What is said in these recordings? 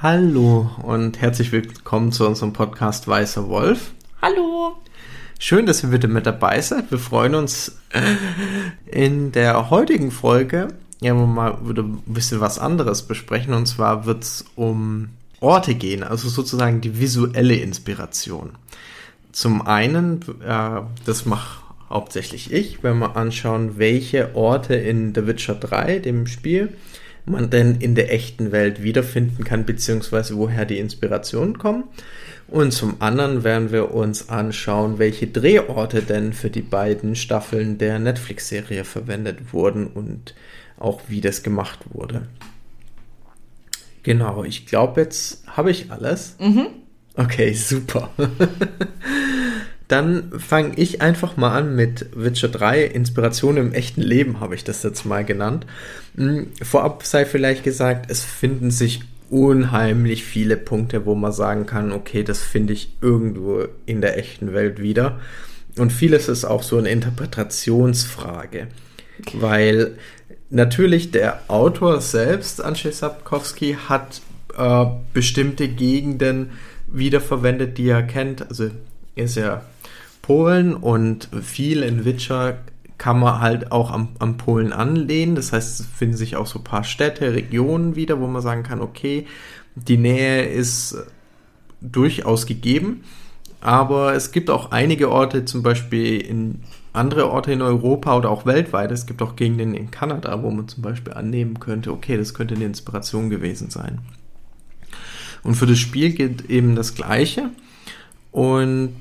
Hallo und herzlich willkommen zu unserem Podcast Weißer Wolf. Hallo. Schön, dass ihr wieder mit dabei seid. Wir freuen uns in der heutigen Folge ja mal wieder ein bisschen was anderes besprechen. Und zwar wird es um Orte gehen, also sozusagen die visuelle Inspiration. Zum einen, äh, das mache hauptsächlich ich, wenn wir anschauen, welche Orte in The Witcher 3, dem Spiel, man denn in der echten Welt wiederfinden kann, beziehungsweise woher die Inspirationen kommen. Und zum anderen werden wir uns anschauen, welche Drehorte denn für die beiden Staffeln der Netflix-Serie verwendet wurden und auch wie das gemacht wurde. Genau, ich glaube, jetzt habe ich alles. Mhm. Okay, super. Dann fange ich einfach mal an mit Witcher 3. Inspiration im echten Leben habe ich das jetzt mal genannt. Hm, vorab sei vielleicht gesagt, es finden sich unheimlich viele Punkte, wo man sagen kann, okay, das finde ich irgendwo in der echten Welt wieder. Und vieles ist auch so eine Interpretationsfrage. Weil natürlich der Autor selbst, Andrzej Sapkowski, hat äh, bestimmte Gegenden wiederverwendet, die er kennt. Also er ist ja Polen und viel in Witcher kann man halt auch am, am Polen anlehnen. Das heißt, es finden sich auch so ein paar Städte, Regionen wieder, wo man sagen kann, okay, die Nähe ist durchaus gegeben. Aber es gibt auch einige Orte, zum Beispiel in andere Orte in Europa oder auch weltweit. Es gibt auch Gegenden in Kanada, wo man zum Beispiel annehmen könnte, okay, das könnte eine Inspiration gewesen sein. Und für das Spiel gilt eben das Gleiche. Und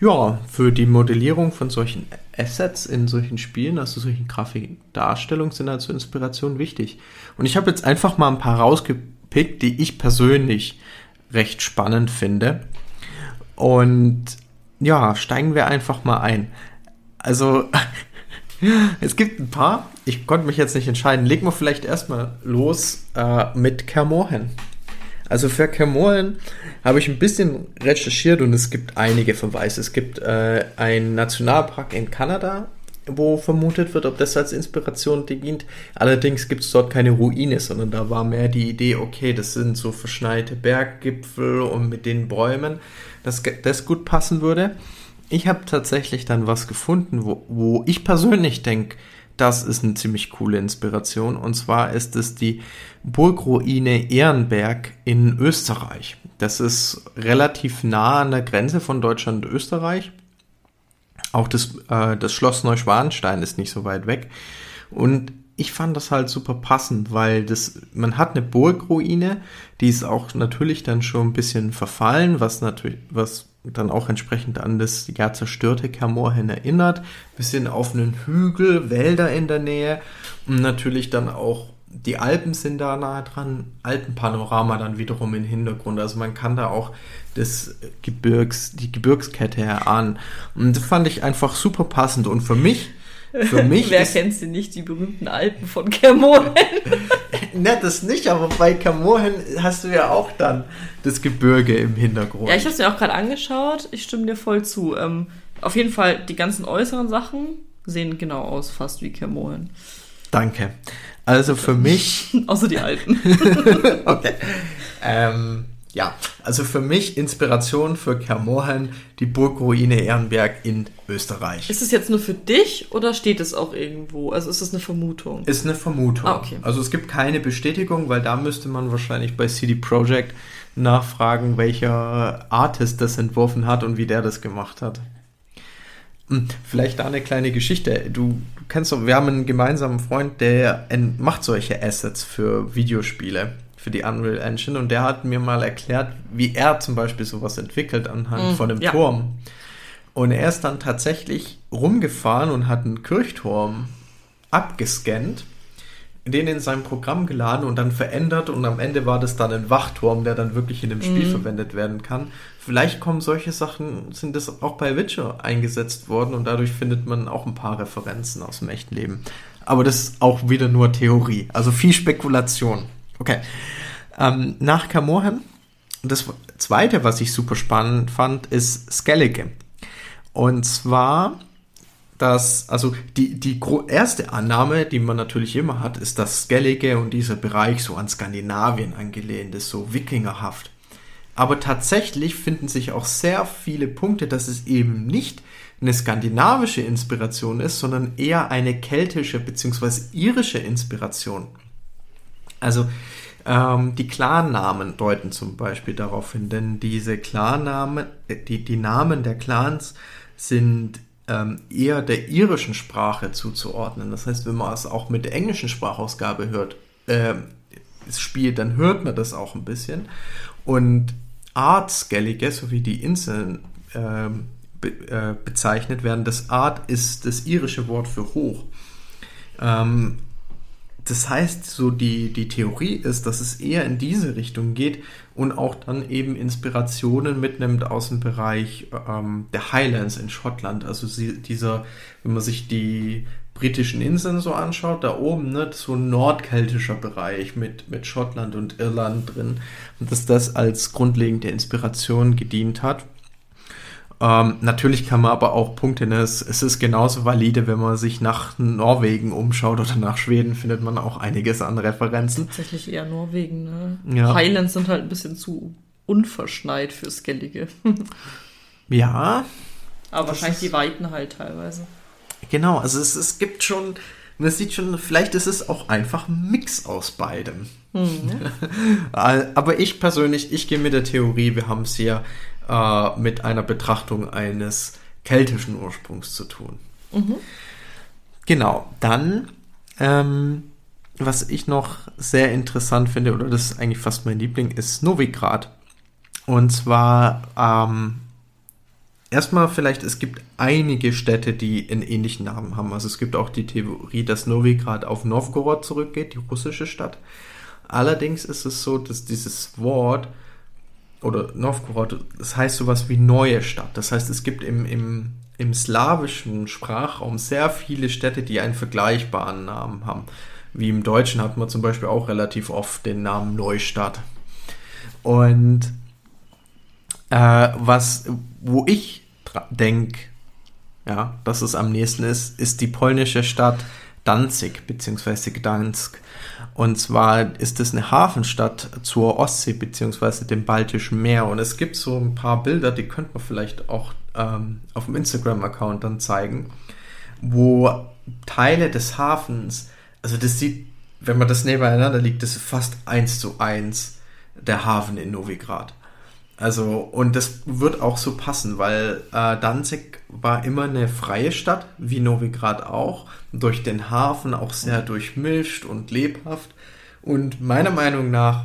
ja, für die Modellierung von solchen Assets in solchen Spielen, also solchen Grafikdarstellungen, sind also Inspirationen wichtig. Und ich habe jetzt einfach mal ein paar rausgepickt, die ich persönlich recht spannend finde. Und ja, steigen wir einfach mal ein. Also, es gibt ein paar. Ich konnte mich jetzt nicht entscheiden. Legen wir vielleicht erstmal los äh, mit Kermorhen. Also für Kermoren habe ich ein bisschen recherchiert und es gibt einige Verweise. Es gibt äh, einen Nationalpark in Kanada, wo vermutet wird, ob das als Inspiration dient. Allerdings gibt es dort keine Ruine, sondern da war mehr die Idee, okay, das sind so verschneite Berggipfel und mit den Bäumen, dass das gut passen würde. Ich habe tatsächlich dann was gefunden, wo, wo ich persönlich denke, das ist eine ziemlich coole Inspiration. Und zwar ist es die Burgruine Ehrenberg in Österreich. Das ist relativ nah an der Grenze von Deutschland und Österreich. Auch das, äh, das Schloss Neuschwanstein ist nicht so weit weg. Und ich fand das halt super passend, weil das, man hat eine Burgruine, die ist auch natürlich dann schon ein bisschen verfallen, was natürlich, was dann auch entsprechend an das ja zerstörte Kermorhen erinnert. Bisschen auf einen Hügel, Wälder in der Nähe und natürlich dann auch die Alpen sind da nahe dran, Alpenpanorama dann wiederum im Hintergrund. Also man kann da auch das Gebirgs, die Gebirgskette erahnen. Und das fand ich einfach super passend. Und für mich, für mich. Wer kennt sie nicht, die berühmten Alpen von Kermoren? ne, das nicht, aber bei Kermoren hast du ja auch dann das Gebirge im Hintergrund. Ja, ich habe es mir auch gerade angeschaut. Ich stimme dir voll zu. Ähm, auf jeden Fall, die ganzen äußeren Sachen sehen genau aus, fast wie Kermoren. Danke. Also für mich. Außer die alten. okay. Ähm, ja, also für mich Inspiration für Kermoren, die Burgruine Ehrenberg in Österreich. Ist es jetzt nur für dich oder steht es auch irgendwo? Also ist es eine Vermutung? Ist eine Vermutung. Ah, okay. Also es gibt keine Bestätigung, weil da müsste man wahrscheinlich bei CD Projekt nachfragen, welcher Artist das entworfen hat und wie der das gemacht hat. Hm, vielleicht da eine kleine Geschichte. Du, du kennst doch, wir haben einen gemeinsamen Freund, der macht solche Assets für Videospiele, für die Unreal Engine und der hat mir mal erklärt, wie er zum Beispiel sowas entwickelt anhand mm, von einem ja. Turm. Und er ist dann tatsächlich rumgefahren und hat einen Kirchturm abgescannt den in sein Programm geladen und dann verändert und am Ende war das dann ein Wachturm, der dann wirklich in dem Spiel mhm. verwendet werden kann. Vielleicht kommen solche Sachen, sind das auch bei Witcher eingesetzt worden und dadurch findet man auch ein paar Referenzen aus dem echten Leben. Aber das ist auch wieder nur Theorie, also viel Spekulation. Okay. Ähm, nach Camorham, das zweite, was ich super spannend fand, ist Skellige. Und zwar, dass, also die, die erste Annahme, die man natürlich immer hat, ist, dass Skellige und dieser Bereich so an Skandinavien angelehnt ist, so wikingerhaft. Aber tatsächlich finden sich auch sehr viele Punkte, dass es eben nicht eine skandinavische Inspiration ist, sondern eher eine keltische bzw. irische Inspiration. Also ähm, die Clannamen deuten zum Beispiel darauf hin, denn diese Clannamen, äh, die, die Namen der Clans sind ähm, eher der irischen Sprache zuzuordnen. Das heißt, wenn man es auch mit der englischen Sprachausgabe hört, äh, spielt, dann hört man das auch ein bisschen. Und Artskellige, so wie die Inseln ähm, be äh, bezeichnet werden, das Art ist das irische Wort für hoch. Ähm, das heißt, so die, die Theorie ist, dass es eher in diese Richtung geht und auch dann eben Inspirationen mitnimmt aus dem Bereich ähm, der Highlands in Schottland. Also sie, dieser, wenn man sich die britischen Inseln so anschaut, da oben, ne, so ein nordkeltischer Bereich mit, mit Schottland und Irland drin. Und dass das als grundlegende Inspiration gedient hat. Ähm, natürlich kann man aber auch Punkte, ne? es, es, ist genauso valide, wenn man sich nach Norwegen umschaut oder nach Schweden, findet man auch einiges an Referenzen. Tatsächlich eher Norwegen, ne? Ja. Highlands sind halt ein bisschen zu unverschneit für Skellige. ja. Aber wahrscheinlich die Weiten halt teilweise. Genau, also es, es gibt schon, man sieht schon, vielleicht ist es auch einfach ein Mix aus beidem. Mhm. aber ich persönlich, ich gehe mit der Theorie, wir haben es hier äh, mit einer Betrachtung eines keltischen Ursprungs zu tun. Mhm. Genau, dann, ähm, was ich noch sehr interessant finde, oder das ist eigentlich fast mein Liebling, ist Novigrad. Und zwar, ähm, erstmal vielleicht, es gibt einige Städte, die einen ähnlichen Namen haben. Also es gibt auch die Theorie, dass Novigrad auf Novgorod zurückgeht, die russische Stadt. Allerdings ist es so, dass dieses Wort oder Novgorod, das heißt sowas wie neue Stadt. Das heißt, es gibt im, im, im slawischen Sprachraum sehr viele Städte, die einen vergleichbaren Namen haben. Wie im Deutschen hat man zum Beispiel auch relativ oft den Namen Neustadt. Und äh, was, wo ich denke, ja, dass es am nächsten ist, ist die polnische Stadt Danzig bzw. Gdansk. Und zwar ist es eine Hafenstadt zur Ostsee bzw. dem Baltischen Meer. Und es gibt so ein paar Bilder, die könnte man vielleicht auch ähm, auf dem Instagram-Account dann zeigen, wo Teile des Hafens, also das sieht, wenn man das nebeneinander liegt, das ist fast eins zu eins der Hafen in Novigrad. Also, und das wird auch so passen, weil äh, Danzig war immer eine freie Stadt, wie Novigrad auch, durch den Hafen auch sehr durchmischt und lebhaft. Und meiner Meinung nach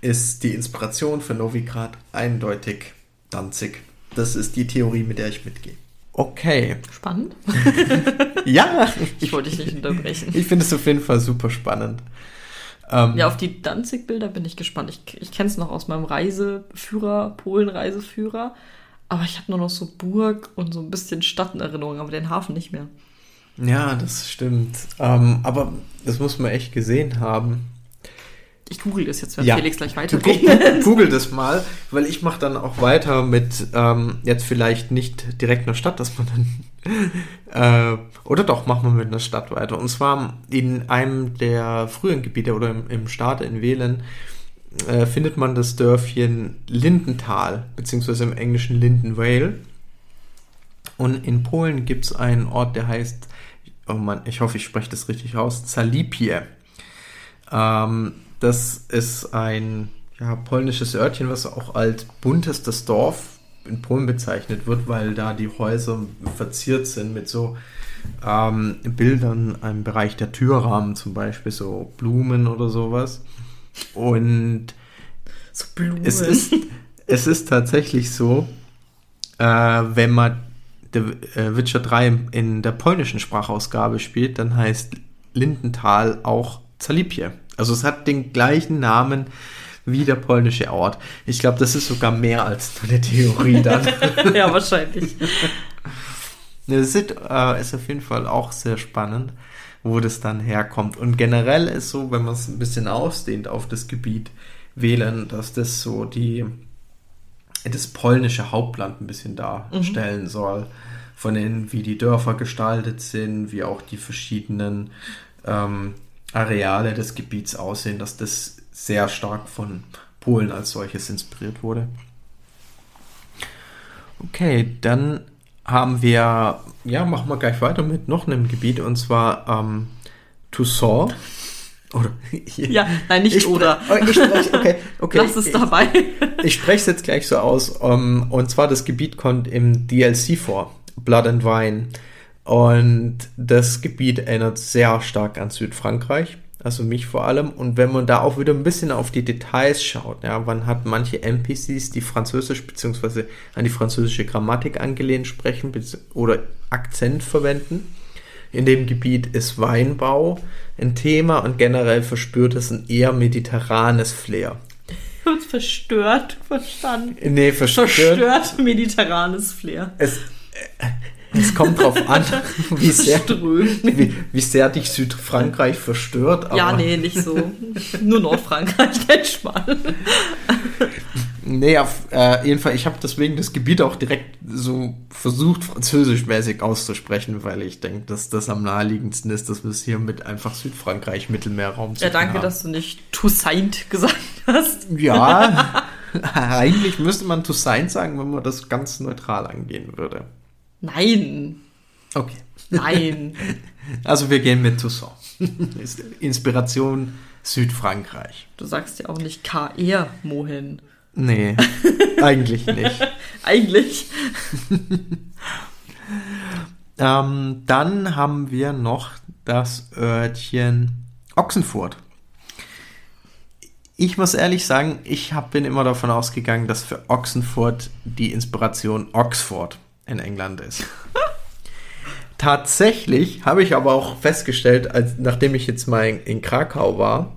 ist die Inspiration für Novigrad eindeutig Danzig. Das ist die Theorie, mit der ich mitgehe. Okay. Spannend. ja. Ich wollte dich nicht unterbrechen. Ich finde es auf jeden Fall super spannend. Ähm, ja, auf die Danzig-Bilder bin ich gespannt. Ich, ich kenne es noch aus meinem Reiseführer, Polen-Reiseführer. Aber ich habe nur noch so Burg und so ein bisschen Stadt in Erinnerung, aber den Hafen nicht mehr. Ja, das stimmt. Ähm, aber das muss man echt gesehen haben. Ich google das jetzt, wenn ja. Felix gleich weitergeht. Google das mal, weil ich mache dann auch weiter mit ähm, jetzt vielleicht nicht direkt einer Stadt, dass man dann äh, oder doch machen wir mit einer Stadt weiter. Und zwar in einem der frühen Gebiete oder im, im Staat in Wählen äh, findet man das Dörfchen Lindenthal, beziehungsweise im Englischen Lindenvale. Und in Polen gibt es einen Ort, der heißt, oh Mann, ich hoffe, ich spreche das richtig aus, Zalipie. Ähm, das ist ein ja, polnisches Örtchen, was auch als buntestes Dorf in Polen bezeichnet wird, weil da die Häuser verziert sind mit so ähm, Bildern im Bereich der Türrahmen, zum Beispiel so Blumen oder sowas. Und so Blumen. Es, ist, es ist tatsächlich so, äh, wenn man The äh, Witcher 3 in der polnischen Sprachausgabe spielt, dann heißt Lindenthal auch Zalipie. Also es hat den gleichen Namen wie der polnische Ort. Ich glaube, das ist sogar mehr als nur eine Theorie dann. ja, wahrscheinlich. Das ist, äh, ist auf jeden Fall auch sehr spannend, wo das dann herkommt. Und generell ist so, wenn man es ein bisschen ausdehnt auf das Gebiet, wählen, dass das so die das polnische Hauptland ein bisschen darstellen mhm. soll. Von denen, wie die Dörfer gestaltet sind, wie auch die verschiedenen ähm, Areale des Gebiets aussehen, dass das sehr stark von Polen als solches inspiriert wurde. Okay, dann haben wir, ja, machen wir gleich weiter mit noch einem Gebiet und zwar ähm, Toussaint. Oder ja, nein, nicht ich oder. Oh, ich sprech, okay, okay. Lass es dabei. Ich, ich spreche es jetzt gleich so aus. Um, und zwar das Gebiet kommt im DLC vor, Blood and Wine. Und das Gebiet erinnert sehr stark an Südfrankreich also mich vor allem. Und wenn man da auch wieder ein bisschen auf die Details schaut, ja, man hat manche NPCs, die französisch bzw. an die französische Grammatik angelehnt sprechen oder Akzent verwenden. In dem Gebiet ist Weinbau ein Thema und generell verspürt es ein eher mediterranes Flair. Und verstört verstanden. Nee, verstört. Verstört mediterranes Flair. Es, es kommt drauf an, wie sehr, wie, wie, sehr dich Südfrankreich verstört. ja, nee, nicht so. Nur Nordfrankreich, nicht mal. Nee, auf äh, jeden Fall, ich habe deswegen das Gebiet auch direkt so versucht, französischmäßig auszusprechen, weil ich denke, dass das am naheliegendsten ist, dass wir es hier mit einfach Südfrankreich, Mittelmeerraum zu Ja, danke, haben. dass du nicht Toussaint gesagt hast. Ja, eigentlich müsste man Toussaint sagen, wenn man das ganz neutral angehen würde. Nein. Okay. Nein. Also wir gehen mit Toussaint. Inspiration Südfrankreich. Du sagst ja auch nicht KR Mohin. Nee, eigentlich nicht. eigentlich. ähm, dann haben wir noch das Örtchen Ochsenfurt. Ich muss ehrlich sagen, ich hab, bin immer davon ausgegangen, dass für Ochsenfurt die Inspiration Oxford in England ist. Tatsächlich habe ich aber auch festgestellt, als, nachdem ich jetzt mal in, in Krakau war,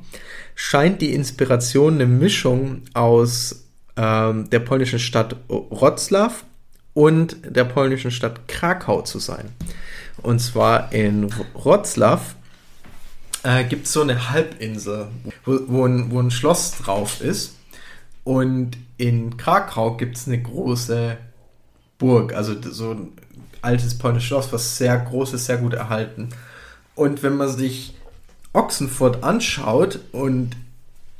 scheint die Inspiration eine Mischung aus ähm, der polnischen Stadt Wroclaw und der polnischen Stadt Krakau zu sein. Und zwar in Wroclaw äh, gibt es so eine Halbinsel, wo, wo, ein, wo ein Schloss drauf ist. Und in Krakau gibt es eine große Burg, also so ein altes polnisches Schloss, was sehr groß ist, sehr gut erhalten. Und wenn man sich Ochsenfurt anschaut und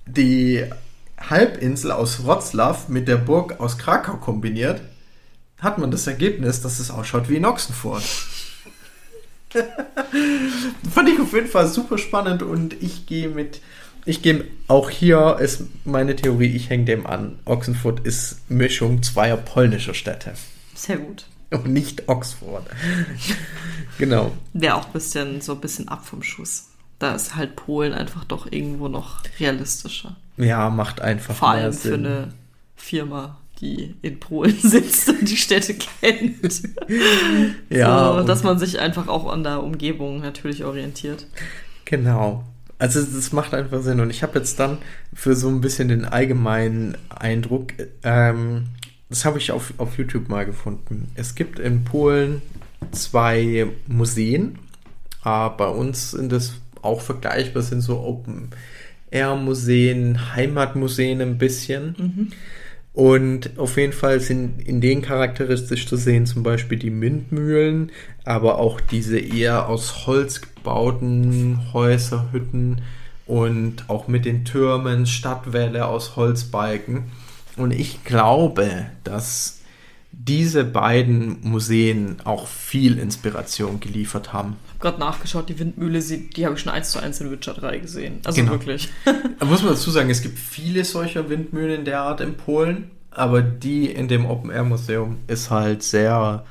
die Halbinsel aus Wroclaw mit der Burg aus Krakau kombiniert, hat man das Ergebnis, dass es ausschaut wie in Ochsenfurt. Fand ich auf jeden Fall super spannend und ich gehe mit, ich gehe auch hier ist meine Theorie, ich hänge dem an. Ochsenfurt ist Mischung zweier polnischer Städte. Sehr gut. Und nicht Oxford. genau. Wäre auch ein bisschen so ein bisschen ab vom Schuss. Da ist halt Polen einfach doch irgendwo noch realistischer. Ja, macht einfach Vor allem für eine Firma, die in Polen sitzt und die Städte kennt. ja. So, dass man sich einfach auch an der Umgebung natürlich orientiert. Genau. Also das macht einfach Sinn. Und ich habe jetzt dann für so ein bisschen den allgemeinen Eindruck ähm, das habe ich auf, auf YouTube mal gefunden. Es gibt in Polen zwei Museen. Äh, bei uns sind das auch vergleichbar, sind so Open-Air-Museen, Heimatmuseen ein bisschen. Mhm. Und auf jeden Fall sind in denen charakteristisch zu sehen zum Beispiel die Windmühlen, aber auch diese eher aus Holz gebauten Häuser, Hütten und auch mit den Türmen, Stadtwälle aus Holzbalken. Und ich glaube, dass diese beiden Museen auch viel Inspiration geliefert haben. Ich habe gerade nachgeschaut, die Windmühle, die habe ich schon eins zu eins in Witcher 3 gesehen. Also genau. wirklich. da muss man dazu sagen, es gibt viele solcher Windmühlen in der Art in Polen, aber die in dem Open-Air-Museum ist halt sehr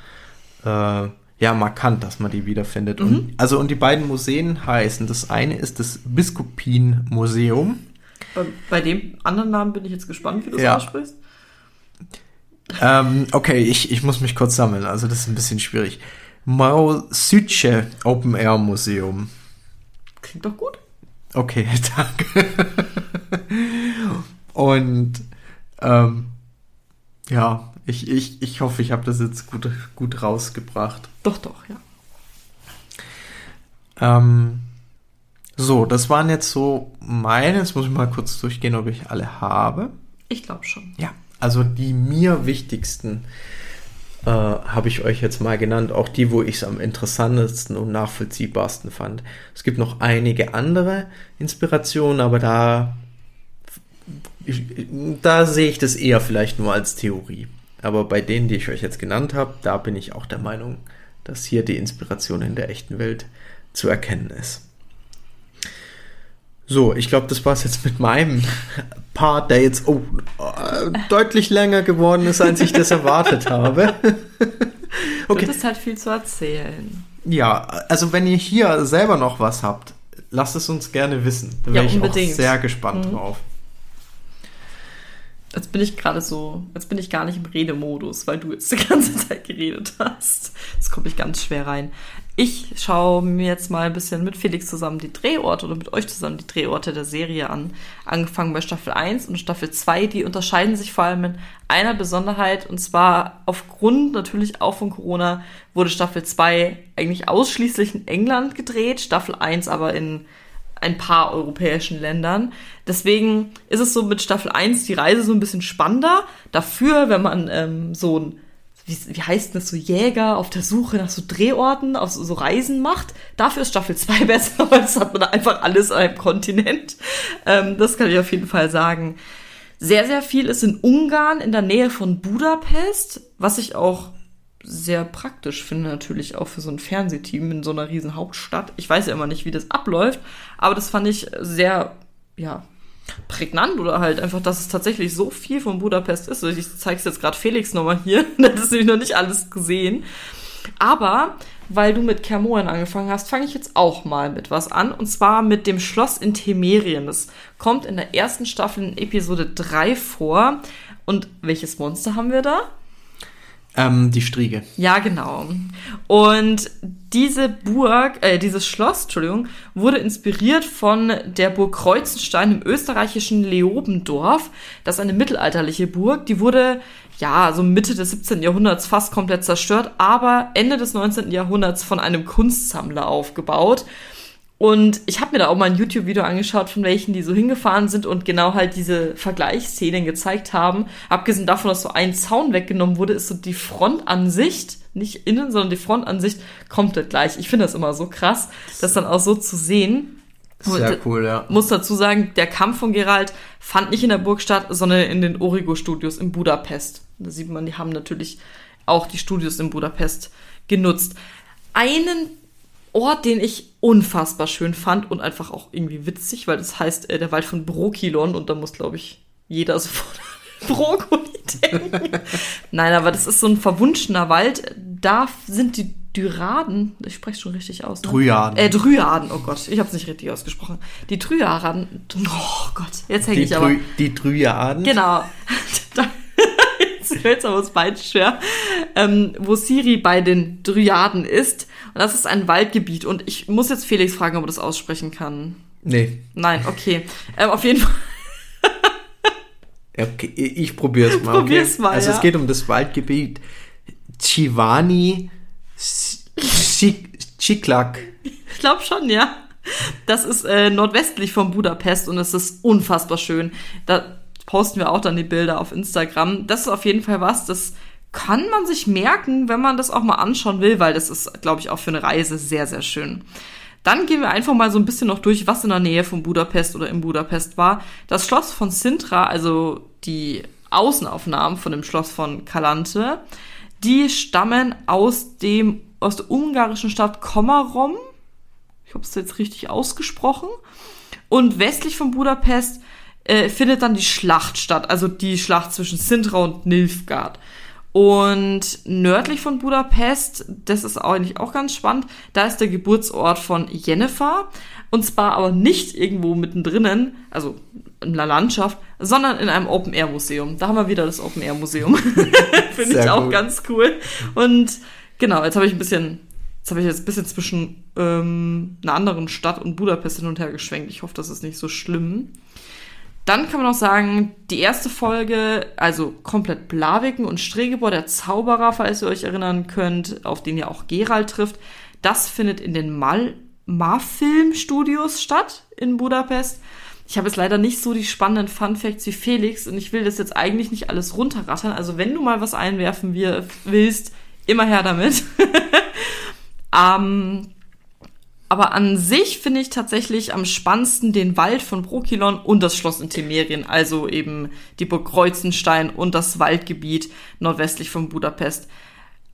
äh, ja, markant, dass man die wiederfindet. Mhm. Und, also, und die beiden Museen heißen, das eine ist das Biskupin-Museum bei, bei, dem anderen Namen bin ich jetzt gespannt, wie du es ja. aussprichst. Ähm, okay, ich, ich muss mich kurz sammeln, also das ist ein bisschen schwierig. Mausyce Open Air Museum. Klingt doch gut. Okay, danke. Und ähm, ja, ich, ich, ich hoffe, ich habe das jetzt gut, gut rausgebracht. Doch, doch, ja. Ähm, So, das waren jetzt so meine. Jetzt muss ich mal kurz durchgehen, ob ich alle habe. Ich glaube schon. Ja, also die mir wichtigsten äh, habe ich euch jetzt mal genannt. Auch die, wo ich es am interessantesten und nachvollziehbarsten fand. Es gibt noch einige andere Inspirationen, aber da, da sehe ich das eher vielleicht nur als Theorie. Aber bei denen, die ich euch jetzt genannt habe, da bin ich auch der Meinung, dass hier die Inspiration in der echten Welt zu erkennen ist. So, ich glaube, das war es jetzt mit meinem Part, der jetzt oh, äh, deutlich länger geworden ist, als ich das erwartet habe. okay. Du hast halt viel zu erzählen. Ja, also wenn ihr hier selber noch was habt, lasst es uns gerne wissen. Da wäre ja, ich auch sehr gespannt mhm. drauf. Jetzt bin ich gerade so, jetzt bin ich gar nicht im Redemodus, weil du jetzt die ganze Zeit geredet hast. Jetzt komme ich ganz schwer rein. Ich schaue mir jetzt mal ein bisschen mit Felix zusammen die Drehorte oder mit euch zusammen die Drehorte der Serie an. Angefangen bei Staffel 1 und Staffel 2. Die unterscheiden sich vor allem in einer Besonderheit und zwar aufgrund natürlich auch von Corona wurde Staffel 2 eigentlich ausschließlich in England gedreht, Staffel 1 aber in ein paar europäischen Ländern. Deswegen ist es so mit Staffel 1 die Reise so ein bisschen spannender. Dafür, wenn man ähm, so ein, wie, wie heißt das, so Jäger auf der Suche nach so Drehorten, auf so, so Reisen macht, dafür ist Staffel 2 besser, weil das hat man einfach alles an einem Kontinent. Ähm, das kann ich auf jeden Fall sagen. Sehr, sehr viel ist in Ungarn in der Nähe von Budapest, was ich auch sehr praktisch finde, natürlich auch für so ein Fernsehteam in so einer riesen Hauptstadt. Ich weiß ja immer nicht, wie das abläuft, aber das fand ich sehr, ja, prägnant oder halt einfach, dass es tatsächlich so viel von Budapest ist. Ich zeige es jetzt gerade Felix nochmal hier, der hat es nämlich noch nicht alles gesehen. Aber weil du mit Kermoren angefangen hast, fange ich jetzt auch mal mit was an. Und zwar mit dem Schloss in Temerien. Das kommt in der ersten Staffel in Episode 3 vor. Und welches Monster haben wir da? Ähm, die Striege. Ja, genau. Und diese Burg, äh, dieses Schloss, Entschuldigung, wurde inspiriert von der Burg Kreuzenstein im österreichischen Leobendorf. Das ist eine mittelalterliche Burg. Die wurde, ja, so Mitte des 17. Jahrhunderts fast komplett zerstört, aber Ende des 19. Jahrhunderts von einem Kunstsammler aufgebaut. Und ich habe mir da auch mal ein YouTube-Video angeschaut, von welchen die so hingefahren sind und genau halt diese Vergleichsszenen gezeigt haben. Abgesehen davon, dass so ein Zaun weggenommen wurde, ist so die Frontansicht, nicht innen, sondern die Frontansicht komplett gleich. Ich finde das immer so krass, das dann auch so zu sehen. Sehr cool, ja. Muss dazu sagen, der Kampf von Geralt fand nicht in der Burg statt, sondern in den Origo-Studios in Budapest. Da sieht man, die haben natürlich auch die Studios in Budapest genutzt. Einen Ort, den ich unfassbar schön fand und einfach auch irgendwie witzig, weil das heißt äh, der Wald von Brokilon und da muss, glaube ich, jeder sofort Brokkoli denken. Nein, aber das ist so ein verwunschener Wald. Da sind die Dyraden, ich spreche schon richtig aus. Ne? Dryaden. Äh, Dryaden, oh Gott, ich habe es nicht richtig ausgesprochen. Die Dryaden, oh Gott, jetzt hänge ich aber. Die Dryaden? Genau. fällt aber das Bein schwer. Ähm, wo Siri bei den Dryaden ist und das ist ein Waldgebiet. Und ich muss jetzt Felix fragen, ob er das aussprechen kann. Nee. Nein, okay. Ähm, auf jeden Fall. okay, ich probiere es mal. Probier's okay. mal. Also ja. es geht um das Waldgebiet Chivani Chiklak. Ich glaube schon, ja. Das ist äh, nordwestlich von Budapest und es ist unfassbar schön. Da posten wir auch dann die Bilder auf Instagram. Das ist auf jeden Fall was, das kann man sich merken, wenn man das auch mal anschauen will, weil das ist, glaube ich, auch für eine Reise sehr, sehr schön. Dann gehen wir einfach mal so ein bisschen noch durch, was in der Nähe von Budapest oder in Budapest war. Das Schloss von Sintra, also die Außenaufnahmen von dem Schloss von Kalante, die stammen aus dem, aus der ungarischen Stadt Komarom. Ich habe es jetzt richtig ausgesprochen. Und westlich von Budapest äh, findet dann die Schlacht statt, also die Schlacht zwischen Sintra und Nilfgaard. Und nördlich von Budapest, das ist eigentlich auch ganz spannend, da ist der Geburtsort von Jennifer. Und zwar aber nicht irgendwo mittendrin, also in der Landschaft, sondern in einem Open-Air-Museum. Da haben wir wieder das Open-Air-Museum. Finde ich auch gut. ganz cool. Und genau, jetzt habe ich ein bisschen, jetzt habe ich jetzt ein bisschen zwischen ähm, einer anderen Stadt und Budapest hin und her geschwenkt. Ich hoffe, das ist nicht so schlimm. Dann kann man auch sagen, die erste Folge, also komplett Blaviken und Stregebor, der Zauberer, falls ihr euch erinnern könnt, auf den ja auch Gerald trifft, das findet in den Mal Marfilm Studios statt in Budapest. Ich habe jetzt leider nicht so die spannenden Fun Facts wie Felix und ich will das jetzt eigentlich nicht alles runterrattern. Also wenn du mal was einwerfen willst, immer her damit. ähm, aber an sich finde ich tatsächlich am spannendsten den Wald von Brokilon und das Schloss in Temerien, also eben die Burg Kreuzenstein und das Waldgebiet nordwestlich von Budapest.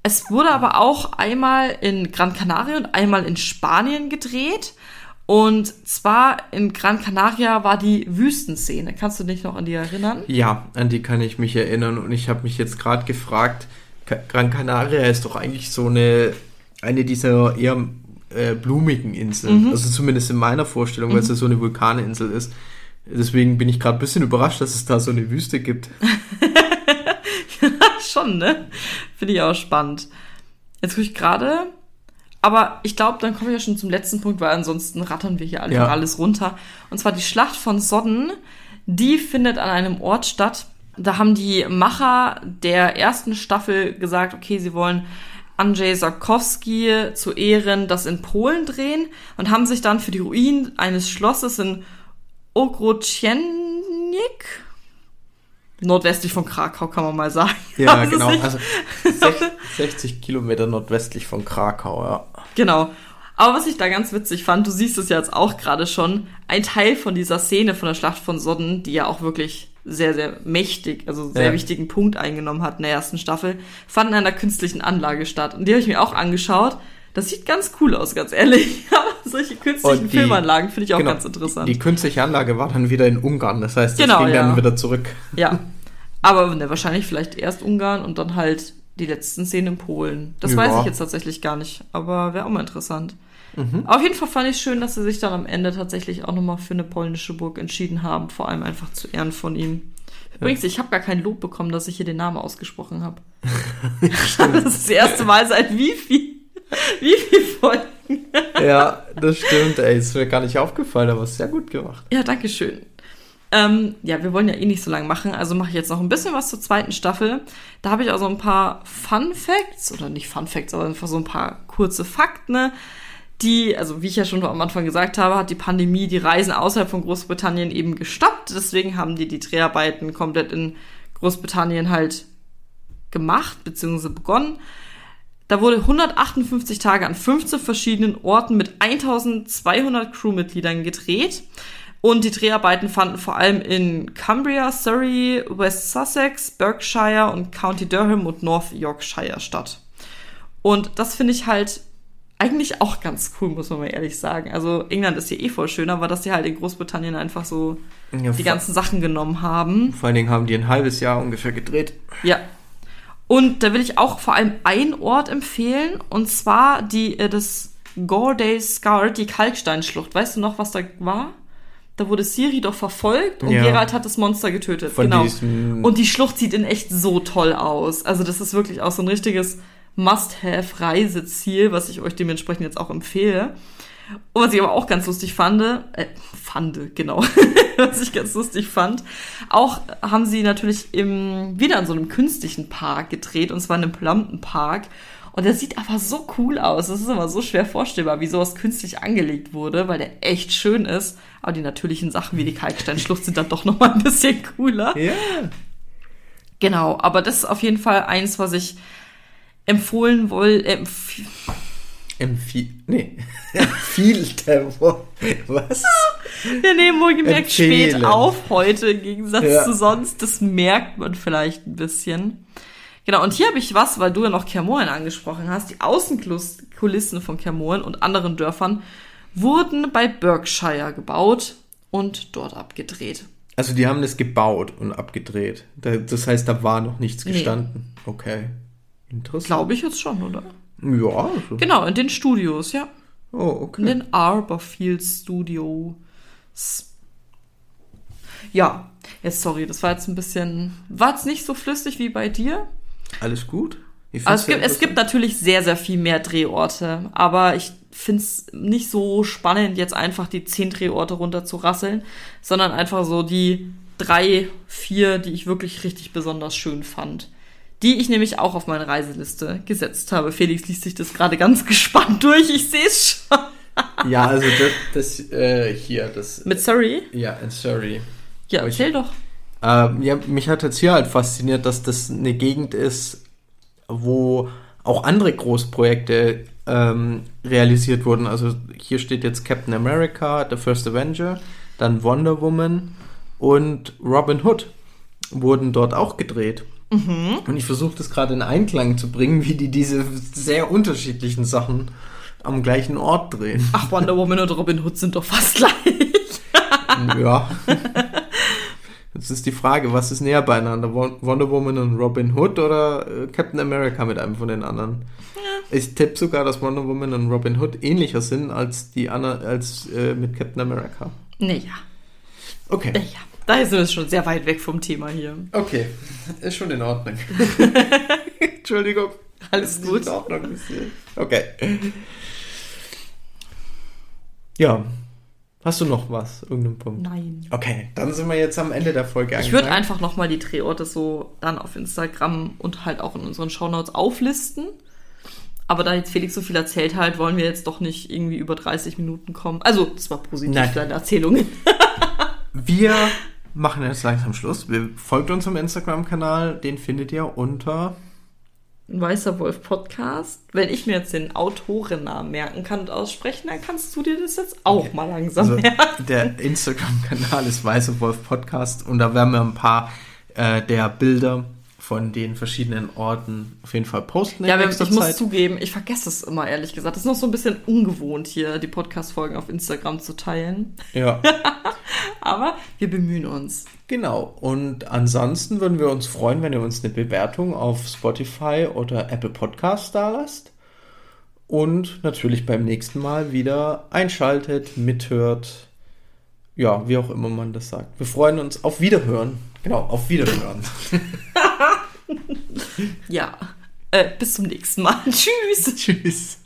Es wurde aber auch einmal in Gran Canaria und einmal in Spanien gedreht. Und zwar in Gran Canaria war die Wüstenszene. Kannst du dich noch an die erinnern? Ja, an die kann ich mich erinnern. Und ich habe mich jetzt gerade gefragt, Gran Canaria ist doch eigentlich so eine, eine dieser eher äh, blumigen Inseln. Mhm. Also zumindest in meiner Vorstellung, weil es ja so eine Vulkaninsel ist. Deswegen bin ich gerade ein bisschen überrascht, dass es da so eine Wüste gibt. schon, ne? Finde ich auch spannend. Jetzt gucke ich gerade. Aber ich glaube, dann kommen wir ja schon zum letzten Punkt, weil ansonsten rattern wir hier einfach ja. alles runter. Und zwar die Schlacht von Sodden. Die findet an einem Ort statt. Da haben die Macher der ersten Staffel gesagt, okay, sie wollen Andrzej Sarkowski zu Ehren das in Polen drehen und haben sich dann für die Ruinen eines Schlosses in Ogrociennik nordwestlich von Krakau, kann man mal sagen. Ja, also genau. Also 60 Kilometer nordwestlich von Krakau, ja. Genau. Aber was ich da ganz witzig fand, du siehst es ja jetzt auch gerade schon, ein Teil von dieser Szene von der Schlacht von Sodden, die ja auch wirklich sehr, sehr mächtig, also sehr ja. wichtigen Punkt eingenommen hat in der ersten Staffel, fand in einer künstlichen Anlage statt. Und die habe ich mir auch angeschaut. Das sieht ganz cool aus, ganz ehrlich. Aber solche künstlichen die, Filmanlagen finde ich auch genau, ganz interessant. Die, die, künstliche Anlage war dann wieder in Ungarn, das heißt, das genau, ging ja. dann wieder zurück. Ja. Aber ne, wahrscheinlich vielleicht erst Ungarn und dann halt die letzten Szenen in Polen. Das ja. weiß ich jetzt tatsächlich gar nicht, aber wäre auch mal interessant. Mhm. Auf jeden Fall fand ich schön, dass sie sich dann am Ende tatsächlich auch nochmal für eine polnische Burg entschieden haben, vor allem einfach zu Ehren von ihm. Übrigens, ja. ich habe gar kein Lob bekommen, dass ich hier den Namen ausgesprochen habe. das ist das erste Mal seit wie viel Wie viele Folgen? ja, das stimmt, ey. Ist mir gar nicht aufgefallen, aber sehr gut gemacht. Ja, danke schön. Ähm, ja, wir wollen ja eh nicht so lange machen, also mache ich jetzt noch ein bisschen was zur zweiten Staffel. Da habe ich auch so ein paar Fun Facts, oder nicht Fun Facts, aber einfach so ein paar kurze Fakten, ne? Die, also wie ich ja schon am Anfang gesagt habe, hat die Pandemie die Reisen außerhalb von Großbritannien eben gestoppt. Deswegen haben die die Dreharbeiten komplett in Großbritannien halt gemacht, beziehungsweise begonnen. Da wurde 158 Tage an 15 verschiedenen Orten mit 1200 Crewmitgliedern gedreht. Und die Dreharbeiten fanden vor allem in Cumbria, Surrey, West Sussex, Berkshire und County Durham und North Yorkshire statt. Und das finde ich halt eigentlich auch ganz cool, muss man mal ehrlich sagen. Also England ist hier eh voll schön, aber dass sie halt in Großbritannien einfach so ja, die ganzen Sachen genommen haben. Vor allen Dingen haben die ein halbes Jahr ungefähr gedreht. Ja, und da will ich auch vor allem einen Ort empfehlen, und zwar die, äh, das Gorday Scar, die Kalksteinschlucht. Weißt du noch, was da war? Da wurde Siri doch verfolgt und ja. Geralt hat das Monster getötet. Von genau. Und die Schlucht sieht in echt so toll aus. Also das ist wirklich auch so ein richtiges Must-Have-Reiseziel, was ich euch dementsprechend jetzt auch empfehle. Und was ich aber auch ganz lustig fand, äh, fand, genau, was ich ganz lustig fand, auch haben sie natürlich im, wieder in so einem künstlichen Park gedreht, und zwar in einem Plampenpark. Und der sieht aber so cool aus. Das ist immer so schwer vorstellbar, wie sowas künstlich angelegt wurde, weil der echt schön ist. Aber die natürlichen Sachen wie die Kalksteinschlucht sind dann doch noch mal ein bisschen cooler. Ja. Genau, aber das ist auf jeden Fall eins, was ich empfohlen woll, äh, Empfie nee. Empfielte. Was? Wir nehmen wohlgemerkt spät auf heute, im Gegensatz ja. zu sonst. Das merkt man vielleicht ein bisschen. Genau, und hier habe ich was, weil du ja noch Kermoren angesprochen hast. Die Außenkulissen von Kermoren und anderen Dörfern wurden bei Berkshire gebaut und dort abgedreht. Also die haben das gebaut und abgedreht. Das heißt, da war noch nichts gestanden. Nee. Okay. Interessant. Glaube ich jetzt schon, oder? Ja. Also. Genau, in den Studios, ja. Oh, okay. In den Arborfield Studios. Ja, jetzt sorry, das war jetzt ein bisschen, war jetzt nicht so flüssig wie bei dir. Alles gut. Also es, gibt, es gibt natürlich sehr, sehr viel mehr Drehorte, aber ich finde es nicht so spannend, jetzt einfach die zehn Drehorte runter zu rasseln, sondern einfach so die drei, vier, die ich wirklich richtig besonders schön fand die ich nämlich auch auf meine Reiseliste gesetzt habe. Felix liest sich das gerade ganz gespannt durch, ich sehe es schon. ja, also das, das äh, hier, das. Mit Surrey? Ja, in Surrey. Ja, ich- erzähl doch. Ähm, ja, mich hat jetzt hier halt fasziniert, dass das eine Gegend ist, wo auch andere Großprojekte ähm, realisiert wurden. Also hier steht jetzt Captain America, The First Avenger, dann Wonder Woman und Robin Hood wurden dort auch gedreht. Und ich versuche das gerade in Einklang zu bringen, wie die diese sehr unterschiedlichen Sachen am gleichen Ort drehen. Ach, Wonder Woman und Robin Hood sind doch fast gleich. Ja. Jetzt ist die Frage, was ist näher beieinander? Won- Wonder Woman und Robin Hood oder äh, Captain America mit einem von den anderen? Ich tippe sogar, dass Wonder Woman und Robin Hood ähnlicher sind als die anderen, als äh, mit Captain America. Naja, Okay. naja. Da sind wir schon sehr weit weg vom Thema hier. Okay. Ist schon in Ordnung. Entschuldigung. Alles Ist gut. In Ordnung. Okay. Ja. Hast du noch was? Irgendeinen Punkt? Nein. Okay, dann sind wir jetzt am Ende der Folge Ich würde einfach nochmal die Drehorte so dann auf Instagram und halt auch in unseren Shownotes auflisten. Aber da jetzt Felix so viel erzählt hat, wollen wir jetzt doch nicht irgendwie über 30 Minuten kommen. Also, das war positiv, Nein. deine Erzählungen. Wir machen jetzt langsam Schluss. Wir folgt unserem Instagram-Kanal, den findet ihr unter. Weißer Wolf Podcast. Wenn ich mir jetzt den Autorennamen merken kann und aussprechen, dann kannst du dir das jetzt auch Okay. mal langsam Also, merken. der Instagram-Kanal ist Weiße Wolf Podcast und da werden wir ein paar äh, der Bilder von den verschiedenen Orten auf jeden Fall posten Ja, ich muss Zeit. zugeben, ich vergesse es immer, ehrlich gesagt. Das ist noch so ein bisschen ungewohnt, hier die Podcast-Folgen auf Instagram zu teilen. Ja, Aber wir bemühen uns. genau. Und ansonsten würden wir uns freuen, wenn ihr uns eine Bewertung auf Spotify oder Apple Podcasts da lasst. Und natürlich beim nächsten Mal wieder einschaltet, mithört. Ja, wie auch immer man das sagt. Wir freuen uns auf Wiederhören. Genau, auf Wiederhören. Ja. Äh, bis zum nächsten Mal. Tschüss. Tschüss.